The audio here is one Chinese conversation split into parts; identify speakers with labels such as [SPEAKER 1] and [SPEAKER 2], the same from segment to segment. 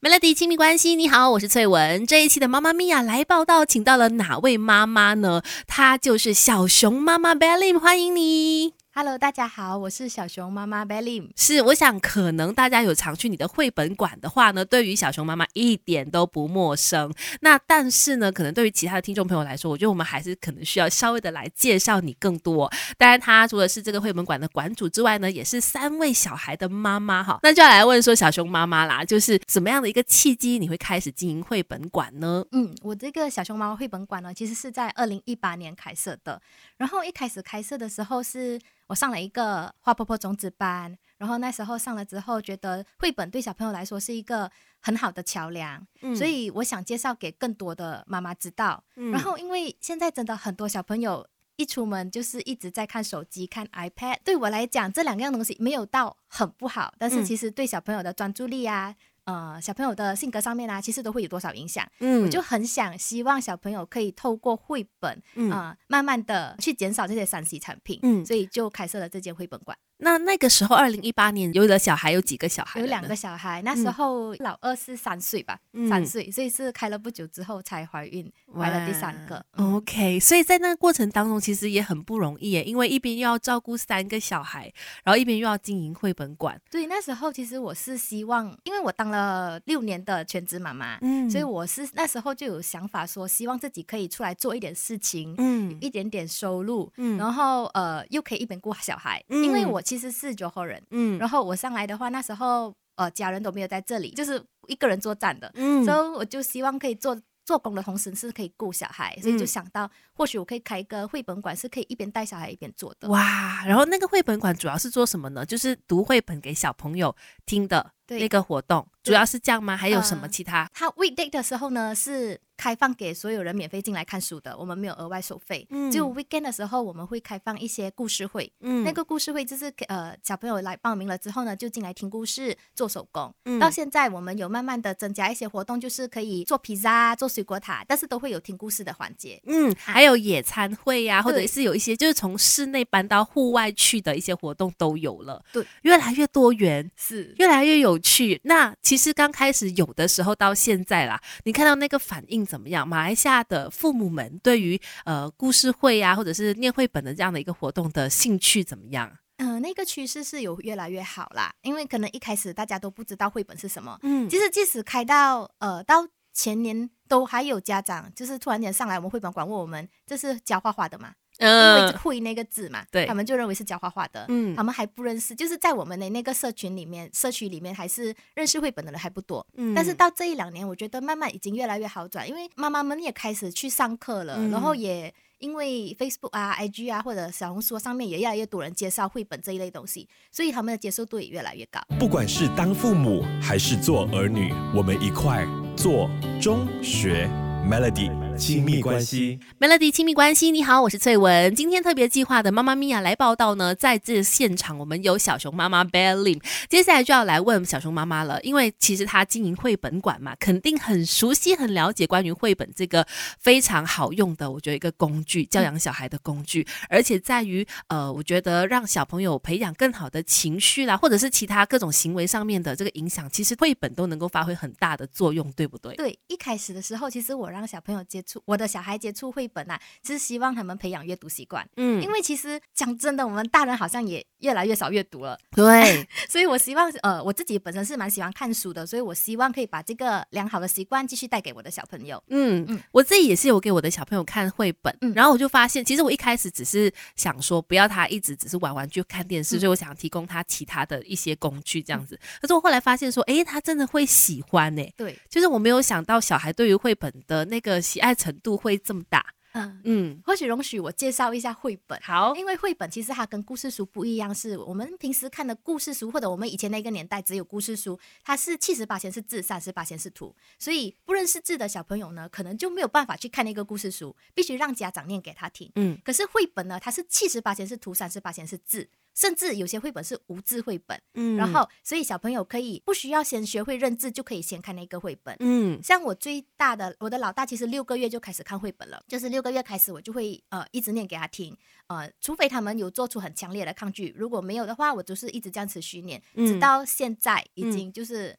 [SPEAKER 1] Melody 亲密关系，你好，我是翠文。这一期的妈妈咪呀来报道，请到了哪位妈妈呢？她就是小熊妈妈 Belly，欢迎你。
[SPEAKER 2] Hello，大家好，我是小熊妈妈 Belly。
[SPEAKER 1] 是，我想可能大家有常去你的绘本馆的话呢，对于小熊妈妈一点都不陌生。那但是呢，可能对于其他的听众朋友来说，我觉得我们还是可能需要稍微的来介绍你更多。当然，她除了是这个绘本馆的馆主之外呢，也是三位小孩的妈妈哈。那就要来问说，小熊妈妈啦，就是怎么样的一个契机，你会开始经营绘本馆呢？
[SPEAKER 2] 嗯，我这个小熊妈妈绘本馆呢，其实是在二零一八年开设的。然后一开始开设的时候是。我上了一个花婆婆种子班，然后那时候上了之后，觉得绘本对小朋友来说是一个很好的桥梁，所以我想介绍给更多的妈妈知道。然后因为现在真的很多小朋友一出门就是一直在看手机、看 iPad，对我来讲这两样东西没有到很不好，但是其实对小朋友的专注力啊。呃，小朋友的性格上面啊，其实都会有多少影响。嗯，我就很想希望小朋友可以透过绘本啊，慢慢的去减少这些三 C 产品。嗯，所以就开设了这间绘本馆。
[SPEAKER 1] 那那个时候，二零一八年有的小孩有几个小孩？
[SPEAKER 2] 有两个小孩。那时候老二是三岁吧，三岁，所以是开了不久之后才怀孕，怀了第三个。
[SPEAKER 1] OK，所以在那个过程当中，其实也很不容易耶，因为一边又要照顾三个小孩，然后一边又要经营绘本馆。
[SPEAKER 2] 对，那时候其实我是希望，因为我当了六年的全职妈妈，嗯，所以我是那时候就有想法说，希望自己可以出来做一点事情，嗯，一点点收入，嗯，然后呃，又可以一边顾小孩，因为我。其实是九号人，嗯，然后我上来的话，那时候呃家人都没有在这里，就是一个人作战的，嗯，所以我就希望可以做做工的同时是可以顾小孩，所以就想到或许我可以开一个绘本馆，是可以一边带小孩一边做的。
[SPEAKER 1] 哇，然后那个绘本馆主要是做什么呢？就是读绘本给小朋友听的那个活动，主要是这样吗？还有什么其他？
[SPEAKER 2] 他 weekday 的时候呢是。开放给所有人免费进来看书的，我们没有额外收费。嗯，就 weekend 的时候，我们会开放一些故事会。嗯，那个故事会就是呃小朋友来报名了之后呢，就进来听故事、做手工。嗯，到现在我们有慢慢的增加一些活动，就是可以做披萨、做水果塔，但是都会有听故事的环节。
[SPEAKER 1] 嗯，还有野餐会呀，或者是有一些就是从室内搬到户外去的一些活动都有了。
[SPEAKER 2] 对，
[SPEAKER 1] 越来越多元，
[SPEAKER 2] 是
[SPEAKER 1] 越来越有趣。那其实刚开始有的时候到现在啦，你看到那个反应。怎么样？马来西亚的父母们对于呃故事会啊，或者是念绘本的这样的一个活动的兴趣怎么样？
[SPEAKER 2] 嗯，那个趋势是有越来越好啦。因为可能一开始大家都不知道绘本是什么。嗯，其实即使开到呃到前年，都还有家长就是突然间上来我们绘本馆问我们，这是教画画的吗？因为会那个字嘛，
[SPEAKER 1] 对，
[SPEAKER 2] 他们就认为是教画画的，嗯，他们还不认识，就是在我们的那个社群里面，社区里面还是认识绘本的人还不多，嗯，但是到这一两年，我觉得慢慢已经越来越好转，因为妈妈们也开始去上课了，然后也因为 Facebook 啊、IG 啊或者小红书上面也越来越多人介绍绘本这一类东西，所以他们的接受度也越来越高。
[SPEAKER 3] 不管是当父母还是做儿女，我们一块做中学。Melody 亲密关系
[SPEAKER 1] ，Melody 亲密关系，你好，我是翠文。今天特别计划的妈妈咪呀来报道呢，在这现场我们有小熊妈妈 Belly，接下来就要来问小熊妈妈了，因为其实她经营绘本馆嘛，肯定很熟悉、很了解关于绘本这个非常好用的，我觉得一个工具，教养小孩的工具，而且在于呃，我觉得让小朋友培养更好的情绪啦，或者是其他各种行为上面的这个影响，其实绘本都能够发挥很大的作用，对不对？
[SPEAKER 2] 对，一开始的时候，其实我让让小朋友接触我的小孩接触绘本啊，是希望他们培养阅读习惯。嗯，因为其实讲真的，我们大人好像也越来越少阅读了。
[SPEAKER 1] 对，
[SPEAKER 2] 所以我希望呃，我自己本身是蛮喜欢看书的，所以我希望可以把这个良好的习惯继续带给我的小朋友。
[SPEAKER 1] 嗯嗯，我自己也是有给我的小朋友看绘本，然后我就发现，其实我一开始只是想说，不要他一直只是玩玩具、看电视，所以我想提供他其他的一些工具这样子。可是我后来发现说，哎，他真的会喜欢呢。
[SPEAKER 2] 对，
[SPEAKER 1] 就是我没有想到小孩对于绘本的。那个喜爱程度会这么大，嗯
[SPEAKER 2] 嗯，或许容许我介绍一下绘本。
[SPEAKER 1] 好，
[SPEAKER 2] 因为绘本其实它跟故事书不一样，是我们平时看的故事书，或者我们以前那个年代只有故事书，它是七十八先是字，三十八先是图，所以不认识字的小朋友呢，可能就没有办法去看那个故事书，必须让家长念给他听。嗯，可是绘本呢，它是七十八先是图，三十八先是字。甚至有些绘本是无字绘本，嗯，然后所以小朋友可以不需要先学会认字，就可以先看那个绘本，嗯，像我最大的我的老大其实六个月就开始看绘本了，就是六个月开始我就会呃一直念给他听，呃，除非他们有做出很强烈的抗拒，如果没有的话，我就是一直这样持续念，直到现在已经就是。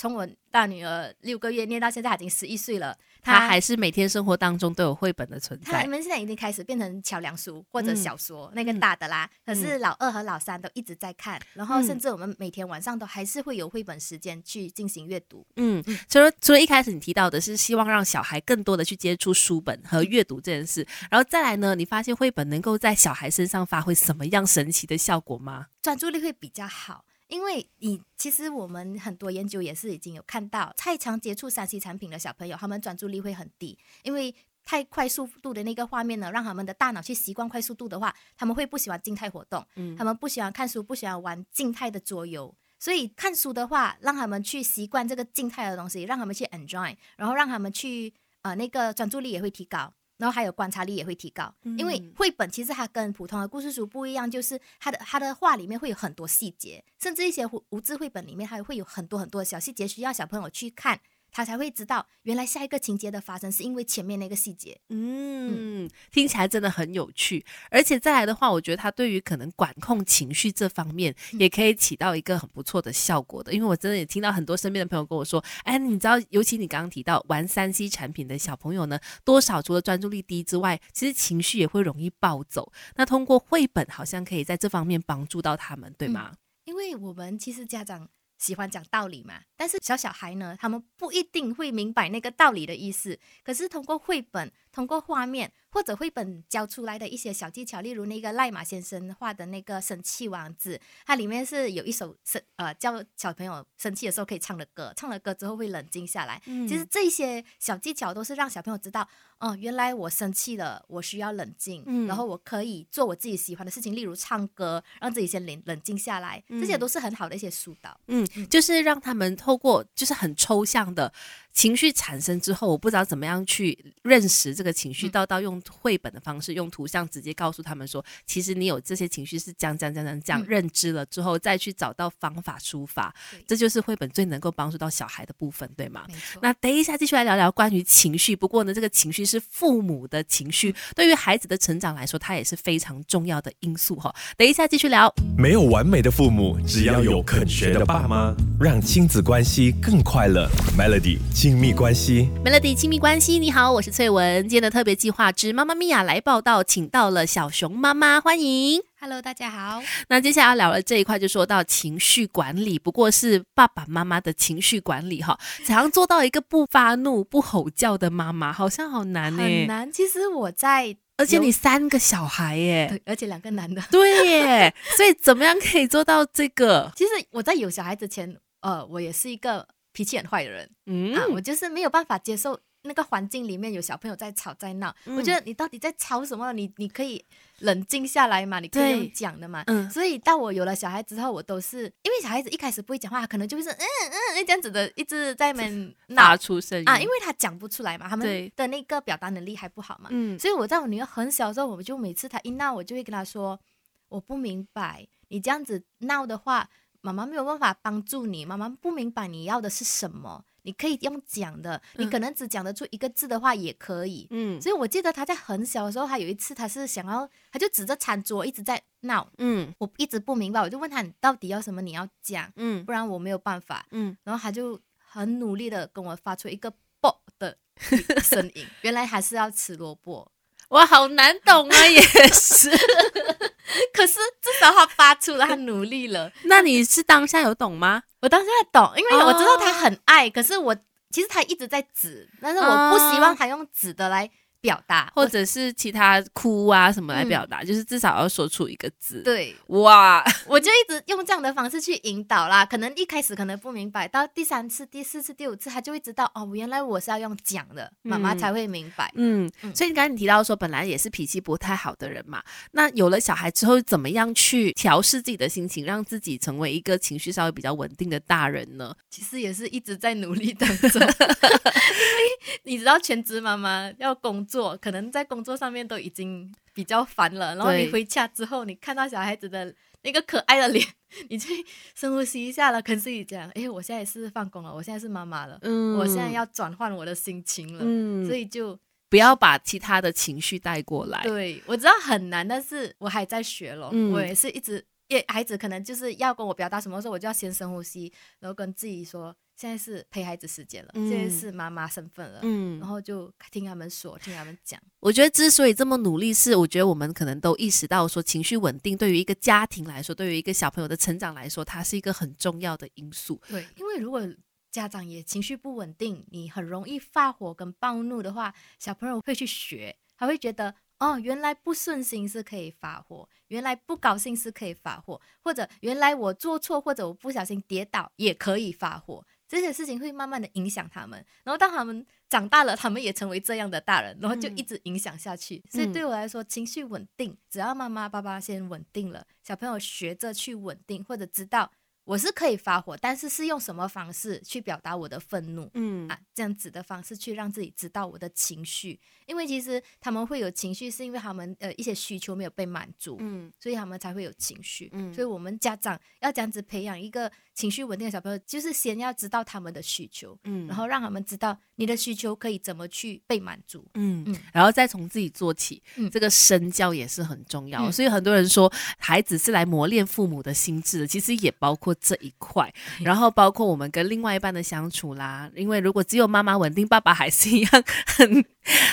[SPEAKER 2] 从我大女儿六个月念到现在，已经十一岁了。
[SPEAKER 1] 他还是每天生活当中都有绘本的存在。
[SPEAKER 2] 你们现在已经开始变成桥梁书或者小说，那个
[SPEAKER 1] 嗯
[SPEAKER 2] 大的啦。可是老二和老三都一直在看，然后甚至我们每天晚上都还是会有绘本时间去进行阅读。
[SPEAKER 1] 嗯，除了除了一开始你提到的是希望让小孩更多的去接触书本和阅读这件事，然后再来呢，你发现绘本能够在小孩身上发挥什么样神奇的效果吗？
[SPEAKER 2] 专注力会比较好。因为你其实我们很多研究也是已经有看到，太常接触三 C 产品的小朋友，他们专注力会很低，因为太快速度的那个画面呢，让他们的大脑去习惯快速度的话，他们会不喜欢静态活动，
[SPEAKER 1] 嗯
[SPEAKER 2] 他们不喜欢看书，不喜欢玩静态的桌游。所以看书的话，让他们去习惯这个静态的东西，让他们去 enjoy，然后让他们去呃那个专注力也会提高。然后还有观察力也会提高，因为
[SPEAKER 1] 嗯
[SPEAKER 2] 绘本其实它跟普通的故事书不一样，就是它的它的画里面会有很多细节，甚至一些无无字绘本里面还会有很多很多的小细节，需要小朋友去看，他才会知道原来下一个情节的发生是因为前面那个细节。
[SPEAKER 1] 嗯，听起来真的很有趣，而且再来的话，我觉得他对于可能管控情绪这方面也可以起到一个很不错的效果的。因为我真的也听到很多身边的朋友跟我说，哎，你知道，尤其你刚刚提到玩三 C 产品的小朋友呢，多少除了专注力低之外，其实情绪也会容易暴走。那通过绘本好像可以在这方面帮助到他们，对吗？
[SPEAKER 2] 因为我们其实家长喜欢讲道理嘛，但是小小孩呢，他们不一定会明白那个道理的意思。可是通过绘本、通过画面或者绘本教出来的一些小技巧，例如那个赖马先生画的那个生气王子，它里面是有一首生呃教小朋友生气的时候可以唱的歌，唱了歌之后会冷静下来。
[SPEAKER 1] 嗯
[SPEAKER 2] 其实这些小技巧都是让小朋友知道，哦、原来我生气了，我需要冷静，
[SPEAKER 1] 嗯
[SPEAKER 2] 然后我可以做我自己喜欢的事情，例如唱歌，让自己先冷冷静下来，这些
[SPEAKER 1] 嗯
[SPEAKER 2] 都是很好的一些疏导。
[SPEAKER 1] 嗯，就是让他们透过就是很抽象的情绪产生之后，我不知道怎么样去认识这个情绪，
[SPEAKER 2] 嗯
[SPEAKER 1] 到到用绘本的方式，用图像直接告诉他们说，其实你有这些情绪是这样这样这样这样这样，
[SPEAKER 2] 嗯
[SPEAKER 1] 认知了之后再去找到方法抒发，这就是绘本最能够帮助到小孩的部分，对吗？
[SPEAKER 2] 没错，
[SPEAKER 1] 那等一下继续来聊聊关于情绪。不过呢，这个情绪是父母的情绪，对于孩子的成长来说，它也是非常重要的因素哈。等一下继续聊。
[SPEAKER 3] 没有完美的父母，只要有肯学的爸妈，让亲子关系更快乐。Melody 亲密关系。
[SPEAKER 1] Melody 亲密关系，你好，我是翠文。今天的特别计划之妈妈咪呀来报道，请到了小熊妈妈，欢迎。
[SPEAKER 2] Hello，大家好。
[SPEAKER 1] 那接下来要聊的这一块就说到情绪管理，不过是爸爸妈妈的情绪管理哈，怎样做到一个不发怒、不吼叫的妈妈，好像好难呢、
[SPEAKER 2] 很难。其实我在，
[SPEAKER 1] 而且你三个小孩耶，
[SPEAKER 2] 对，而且两个男的。
[SPEAKER 1] 对耶，所以怎么样可以做到这个？
[SPEAKER 2] 其实我在有小孩之前，呃，我也是一个脾气很坏的人、
[SPEAKER 1] 嗯
[SPEAKER 2] 啊，我就是没有办法接受那个环境里面有小朋友在吵在闹。
[SPEAKER 1] 嗯
[SPEAKER 2] 我觉得你到底在吵什么？你你可以冷静下来嘛，你可以用讲的嘛。
[SPEAKER 1] 嗯
[SPEAKER 2] 所以到我有了小孩之后，我都是因为小孩子一开始不会讲话，可能就会是嗯嗯这样子的，一直在那边
[SPEAKER 1] 发
[SPEAKER 2] 闹
[SPEAKER 1] 出声音
[SPEAKER 2] 啊，因为他讲不出来嘛，他们的那个表达能力还不好嘛。
[SPEAKER 1] 嗯
[SPEAKER 2] 所以我在我女儿很小的时候，我就每次她一闹，我就会跟她说：“我不明白，你这样子闹的话，妈妈没有办法帮助你，妈妈不明白你要的是什么。你可以用讲的，你
[SPEAKER 1] 嗯
[SPEAKER 2] 可能只讲得出一个字的话也可以。
[SPEAKER 1] 嗯
[SPEAKER 2] 所以我记得他在很小的时候，他有一次他是想要，他就指着餐桌一直在闹，
[SPEAKER 1] 嗯
[SPEAKER 2] 我一直不明白，我就问他你到底要什么，你要讲，
[SPEAKER 1] 嗯
[SPEAKER 2] 不然我没有办法。
[SPEAKER 1] 嗯，
[SPEAKER 2] 然后他就很努力的跟我发出一个“啵”的声音，原来还是要吃萝卜。
[SPEAKER 1] 哇，好难懂啊，也是。
[SPEAKER 2] 可是至少他发出了，他努力了。
[SPEAKER 1] 那你是当下有懂吗？
[SPEAKER 2] 我当下懂，因为我知道他
[SPEAKER 1] 哦
[SPEAKER 2] 很爱，可是我其实他一直在指，但是我不希望他用指的来表达，
[SPEAKER 1] 或者是其他哭啊什么来表达，就是至少要说出一个字。，
[SPEAKER 2] 对，
[SPEAKER 1] 哇，
[SPEAKER 2] 我就一直用这样的方式去引导啦。可能一开始可能不明白，到第三次、第四次、第五次，他就会知道哦，原来我是要用讲的，妈妈
[SPEAKER 1] 嗯
[SPEAKER 2] 才会明白。
[SPEAKER 1] 嗯，
[SPEAKER 2] 嗯
[SPEAKER 1] 所以你刚才你提到说，本来也是脾气不太好的人嘛，那有了小孩之后，怎么样去调试自己的心情，让自己成为一个情绪稍微比较稳定的大人呢？
[SPEAKER 2] 其实也是一直在努力当中，因为你知道全职妈妈要工作，可能在工作上面都已经比较烦了，然后你回家之后，你看到小孩子的那个可爱的脸，你去深呼吸一下了，跟自己讲，哎，我现在是放工了，我现在是妈妈了，
[SPEAKER 1] 嗯。
[SPEAKER 2] 我现在要转换我的心情了，
[SPEAKER 1] 嗯。
[SPEAKER 2] 所以就
[SPEAKER 1] 不要把其他的情绪带过来。
[SPEAKER 2] 对我知道很难，但是我还在学咯，
[SPEAKER 1] 嗯。
[SPEAKER 2] 我也是一直也孩子可能就是要跟我表达什么时候，我就要先深呼吸，然后跟自己说，现在是陪孩子时间了，
[SPEAKER 1] 嗯
[SPEAKER 2] 现在是妈妈身份了，
[SPEAKER 1] 嗯
[SPEAKER 2] 然后就听他们说，听他们讲。
[SPEAKER 1] 我觉得之所以这么努力，是我觉得我们可能都意识到说，情绪稳定对于一个家庭来说，对于一个小朋友的成长来说，它是一个很重要的因素。
[SPEAKER 2] 对，因为如果家长也情绪不稳定，你很容易发火跟暴怒的话，小朋友会去学，他会觉得哦，原来不顺心是可以发火，原来不高兴是可以发火，或者原来我做错或者我不小心跌倒也可以发火。这些事情会慢慢的影响他们，然后当他们长大了，他们也成为这样的大人，然后就
[SPEAKER 1] 嗯
[SPEAKER 2] 一直影响下去。所以对我来说，情绪稳定，只要妈妈爸爸先稳定了，小朋友学着去稳定，或者知道我是可以发火，但是是用什么方式去表达我的愤怒。
[SPEAKER 1] 嗯
[SPEAKER 2] 啊，这样子的方式去让自己知道我的情绪，因为其实他们会有情绪，是因为他们呃一些需求没有被满足，
[SPEAKER 1] 嗯
[SPEAKER 2] 所以他们才会有情绪。
[SPEAKER 1] 嗯
[SPEAKER 2] 所以我们家长要这样子培养一个情绪稳定的小朋友，就是先要知道他们的需求，
[SPEAKER 1] 嗯
[SPEAKER 2] 然后让他们知道你的需求可以怎么去被满足。
[SPEAKER 1] 嗯
[SPEAKER 2] 嗯
[SPEAKER 1] 然后再从自己做起，
[SPEAKER 2] 嗯
[SPEAKER 1] 这个身教也是很重要。
[SPEAKER 2] 嗯
[SPEAKER 1] 所以很多人说，孩子是来磨练父母的心智的，其实也包括这一块。然后包括我们跟另外一半的相处啦，因为如果只有妈妈稳定，爸爸还是一样很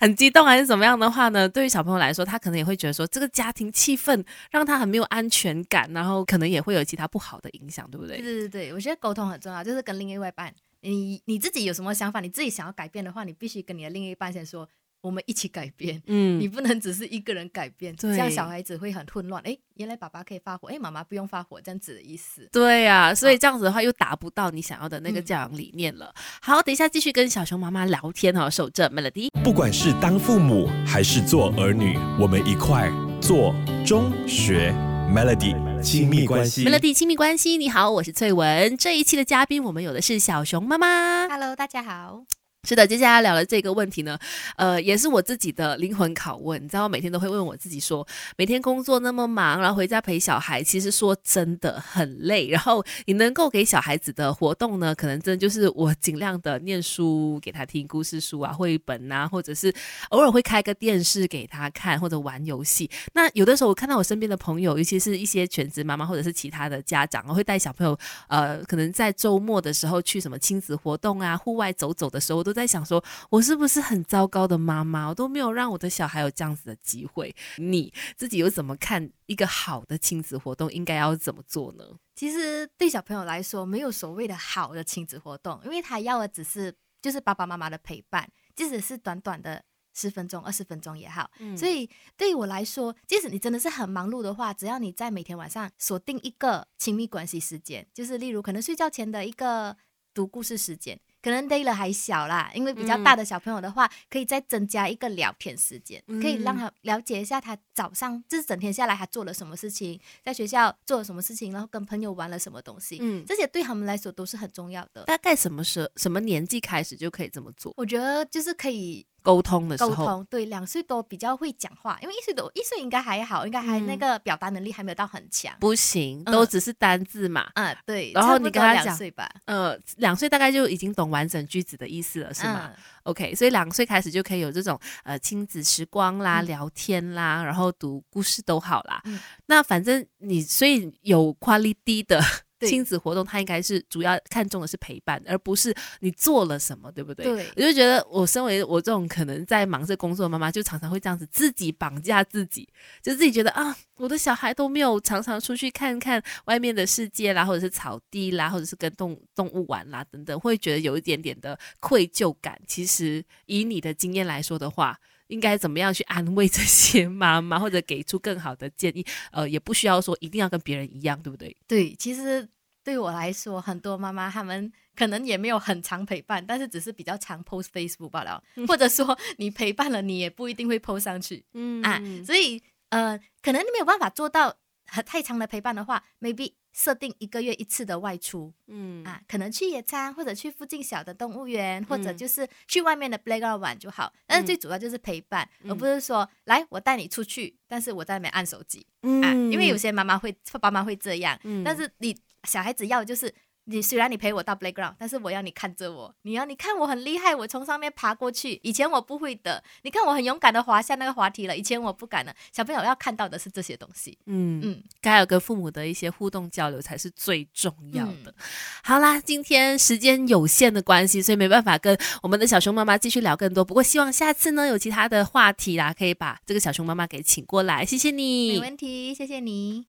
[SPEAKER 1] 很激动还是怎么样的话呢？对于小朋友来说，他可能也会觉得说，这个家庭气氛让他很没有安全感，然后可能也会有其他不好的影响，对不
[SPEAKER 2] 对
[SPEAKER 1] 对？
[SPEAKER 2] 对对对，我觉得沟通很重要，就是跟另一半，你你自己有什么想法，你自己想要改变的话，你必须跟你的另一半先说，我们一起改变。
[SPEAKER 1] 嗯
[SPEAKER 2] 你不能只是一个人改变，
[SPEAKER 1] 对
[SPEAKER 2] 这样小孩子会很混乱。哎，原来爸爸可以发火，哎，妈妈不用发火，这样子的意思。
[SPEAKER 1] 对呀、所以这样子的话又达不到你想要的那个
[SPEAKER 2] 嗯
[SPEAKER 1] 教养理念了。好，等一下继续跟小熊妈妈聊天哦，守着 Melody。
[SPEAKER 3] 不管是当父母还是做儿女，我们一块做中学 Melody 亲密关系。
[SPEAKER 1] Melody 亲密关系，你好，我是翠文。这一期的嘉宾，我们有的是小熊妈妈。
[SPEAKER 2] Hello，大家好。
[SPEAKER 1] 是的，接下来聊的这个问题呢，呃，也是我自己的灵魂拷问。你知道，我每天都会问我自己说，每天工作那么忙，然后回家陪小孩，其实说真的很累。然后你能够给小孩子的活动呢，可能真的就是我尽量的念书给他听故事书啊、绘本啊，或者是偶尔会开个电视给他看，或者玩游戏。那有的时候我看到我身边的朋友，尤其是一些全职妈妈或者是其他的家长，会带小朋友，呃，可能在周末的时候去什么亲子活动啊、户外走走的时候，都在想说，我是不是很糟糕的妈妈？我都没有让我的小孩有这样子的机会。你自己又怎么看一个好的亲子活动应该要怎么做呢？
[SPEAKER 2] 其实对小朋友来说，没有所谓的好的亲子活动，因为他要的只是就是爸爸妈妈的陪伴，即使是短短的十分钟、二十分钟也好。所
[SPEAKER 1] 以，
[SPEAKER 2] 以对于我来说，即使你真的是很忙碌的话，只要你在每天晚上锁定一个亲密关系时间，就是例如可能睡觉前的一个读故事时间，可能 Dayla 还小啦，因为比较大的小朋友的话，可以再增加一个聊天时间，
[SPEAKER 1] 嗯
[SPEAKER 2] 可以让他了解一下他早上就是整天下来他做了什么事情，在学校做了什么事情，然后跟朋友玩了什么东西，
[SPEAKER 1] 嗯，
[SPEAKER 2] 这些对他们来说都是很重要的。
[SPEAKER 1] 大概什么时什么年纪开始就可以这么做？
[SPEAKER 2] 我觉得就是可以
[SPEAKER 1] 沟通的时候，
[SPEAKER 2] 沟通，对，两岁多比较会讲话，因为一岁多一岁应该还好，应该还
[SPEAKER 1] 嗯
[SPEAKER 2] 那个表达能力还没有到很强。
[SPEAKER 1] 不行，
[SPEAKER 2] 嗯。
[SPEAKER 1] 都只是单字嘛。
[SPEAKER 2] 嗯，对，
[SPEAKER 1] 然后你跟他讲
[SPEAKER 2] 两岁吧，
[SPEAKER 1] 呃，两岁大概就已经懂完整句子的意思了，是吗、
[SPEAKER 2] 嗯。
[SPEAKER 1] O k 所以两岁开始就可以有这种呃亲子时光啦、
[SPEAKER 2] 嗯。
[SPEAKER 1] 聊天啦，然后读故事都好啦。
[SPEAKER 2] 嗯。
[SPEAKER 1] 那反正你所以有 quality 的
[SPEAKER 2] 对
[SPEAKER 1] 亲子活动，他应该是主要看重的是陪伴，而不是你做了什么，对不对？
[SPEAKER 2] 对
[SPEAKER 1] 我就觉得，我身为我这种可能在忙着工作的妈妈，就常常会这样子自己绑架自己，就自己觉得啊，我的小孩都没有常常出去看看外面的世界啦，或者是草地啦，或者是跟动动物玩啦等等，会觉得有一点点的愧疚感。其实以你的经验来说的话，应该怎么样去安慰这些妈妈，或者给出更好的建议？呃，也不需要说一定要跟别人一样，对不对？
[SPEAKER 2] 对，其实对我来说，很多妈妈她们可能也没有很长陪伴，但是只是比较常 post Facebook 罢了，或者说你陪伴了，你也不一定会 post 上去
[SPEAKER 1] 嗯
[SPEAKER 2] 啊。所以呃，可能你没有办法做到很太长的陪伴的话，maybe 设定一个月一次的外出
[SPEAKER 1] 嗯。
[SPEAKER 2] 啊，可能去野餐，或者去附近小的动物园，或者
[SPEAKER 1] 嗯。
[SPEAKER 2] 就是去外面的 playground 玩就好。但是最主要就是陪伴，而不是说来我带你出去，但是我在那边按手机。啊，因为有些妈妈会爸妈会这样，
[SPEAKER 1] 嗯。
[SPEAKER 2] 但是你小孩子要的就是你虽然你陪我到 playground，但是我要你看着我，你要你看我很厉害，我从上面爬过去，以前我不会的。你看我很勇敢的滑下那个滑梯了，以前我不敢的。小朋友要看到的是这些东西。
[SPEAKER 1] 嗯
[SPEAKER 2] 嗯，
[SPEAKER 1] 该有跟父母的一些互动交流才是最重要的。
[SPEAKER 2] 嗯
[SPEAKER 1] 好啦，今天时间有限的关系，所以没办法跟我们的小熊妈妈继续聊更多。不过希望下次呢有其他的话题啦，可以把这个小熊妈妈给请过来。谢谢你，
[SPEAKER 2] 没问题，谢谢你。